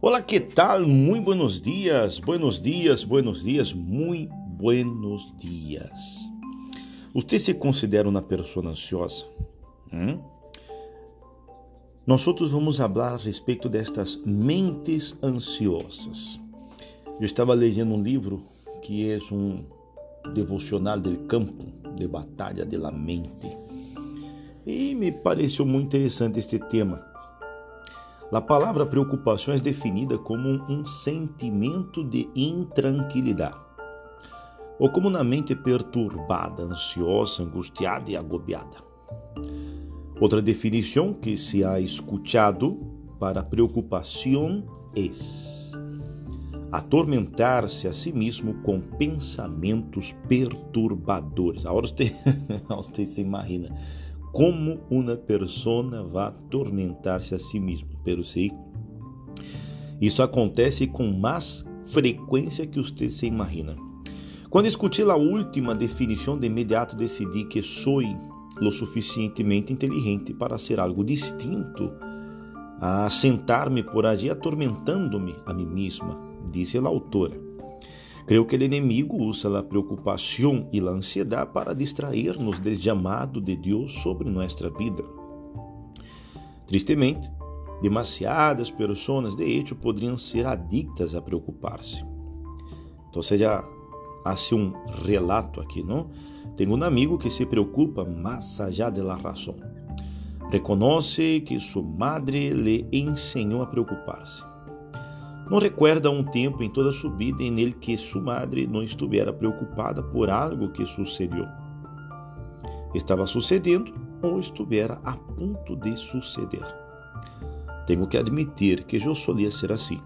Olá, que tal? Muito buenos dias, buenos dias, buenos dias, muito buenos dias. Você se considera uma pessoa ansiosa? Hum? Nós outros vamos falar a respeito destas mentes ansiosas. Eu estava lendo um livro que é um devocional del campo de batalha de la mente e me pareceu muito interessante este tema a palavra preocupação é definida como um sentimento de intranquilidade, ou comumente perturbada, ansiosa, angustiada e agobiada. Outra definição que se ha escutado para preocupação é atormentar-se a si mesmo com pensamentos perturbadores. Agora você, você imagina como uma pessoa vai atormentar-se a si mesmo. Pero sim, isso acontece com mais frequência que você se imagina. Quando discuti a última definição, de imediato decidi que sou lo suficientemente inteligente para ser algo distinto a sentar-me por allí atormentando-me a mim mesma, disse a autora. Creio que o inimigo usa a preocupação e a ansiedade para distrair-nos do chamado de Deus sobre nossa vida. Tristemente, demasiadas pessoas de hecho poderiam ser adictas a preocupar-se. Então, seja assim um relato aqui, não? Tenho um amigo que se preocupa mais allá de la razón. Reconoce que sua madre lhe ensinou a preocupar-se. Não recuerda um tempo em toda sua vida em ele que sua madre não estivera preocupada por algo que sucedeu. Estava sucedendo ou estivera a ponto de suceder. Tenho que admitir que eu solia ser assim.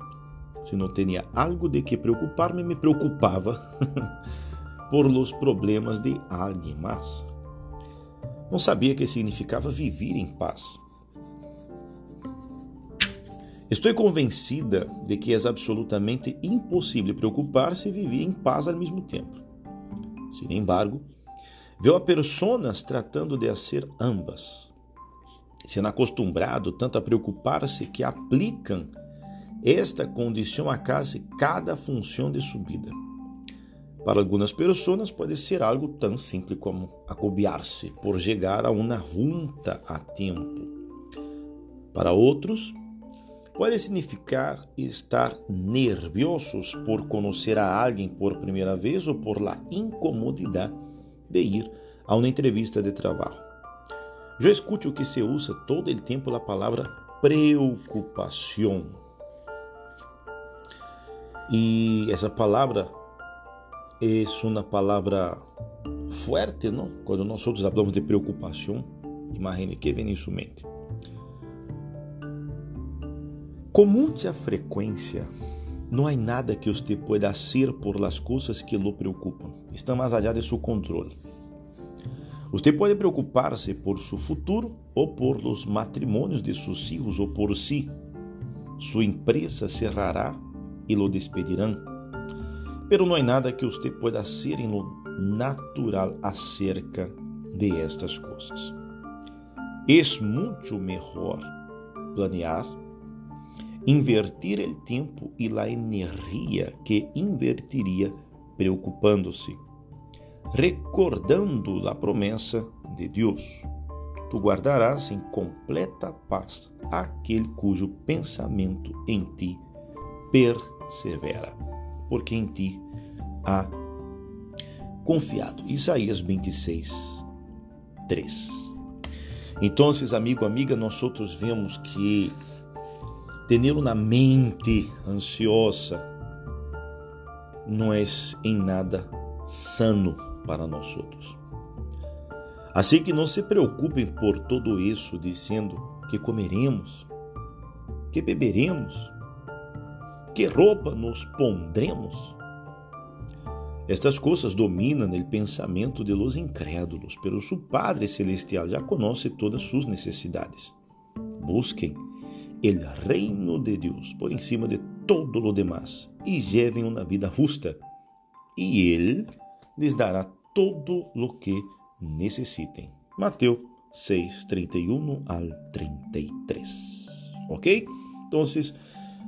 Se não tinha algo de que preocupar-me, me preocupava por los problemas de alguém mais. Não sabia que significava viver em paz. Estou convencida de que é absolutamente impossível preocupar-se e viver em paz ao mesmo tempo. Sin embargo, vejo a pessoas tratando de ser ambas, sendo acostumbrado tanto a preocupar-se que aplicam esta condição a quase cada função de sua vida. Para algumas pessoas pode ser algo tão simples como acobiar-se por chegar a uma junta a tempo. Para outros, pode significar estar nerviosos por conhecer a alguém por primeira vez ou por la incomodidade de ir a uma entrevista de trabalho. Eu escuto que se usa todo o tempo a palavra preocupação. E essa palavra é uma palavra forte, não? Quando nós outros falamos de preocupação, imagine que vem em sua mente. Com muita frequência, não há nada que você pueda ser por las coisas que lo preocupam. Estão mais allá de seu controle. Você pode preocupar-se por seu futuro ou por los matrimônios de seus filhos ou por si. Sua empresa cerrará e lo despedirão. Pero não há nada que você pueda ser em lo natural acerca de estas coisas. É muito melhor planear invertir o tempo e a energia que invertiria preocupando-se, recordando a promessa de Deus. Tu guardarás em completa paz aquele cujo pensamento em ti persevera, porque em ti há confiado. Isaías 26, 3. Então, amigo, amiga, nós outros vemos que Tê-lo na mente ansiosa não é em nada sano para nós outros. Assim que não se preocupem por tudo isso, dizendo que comeremos, que beberemos, que roupa nos pondremos. Estas coisas dominam o pensamento de los incrédulos, pero su Padre Celestial já conhece todas suas necessidades. Busquem el reino de Deus por encima de todo lo demás e lleven uma vida justa, e Ele lhes dará todo lo que necessitem. Mateus 6, 31 al 33. Ok? Então,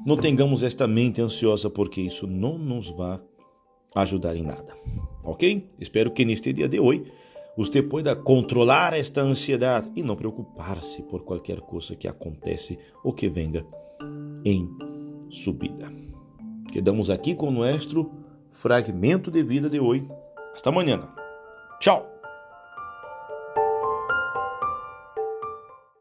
não tengamos esta mente ansiosa, porque isso não nos vai ajudar em nada. Ok? Espero que neste dia de hoje você pueda controlar esta ansiedade e não preocupar-se por qualquer coisa que acontece ou que venga em subida. Quedamos aqui com o nosso fragmento de vida de hoje. Hasta amanhã. Tchau!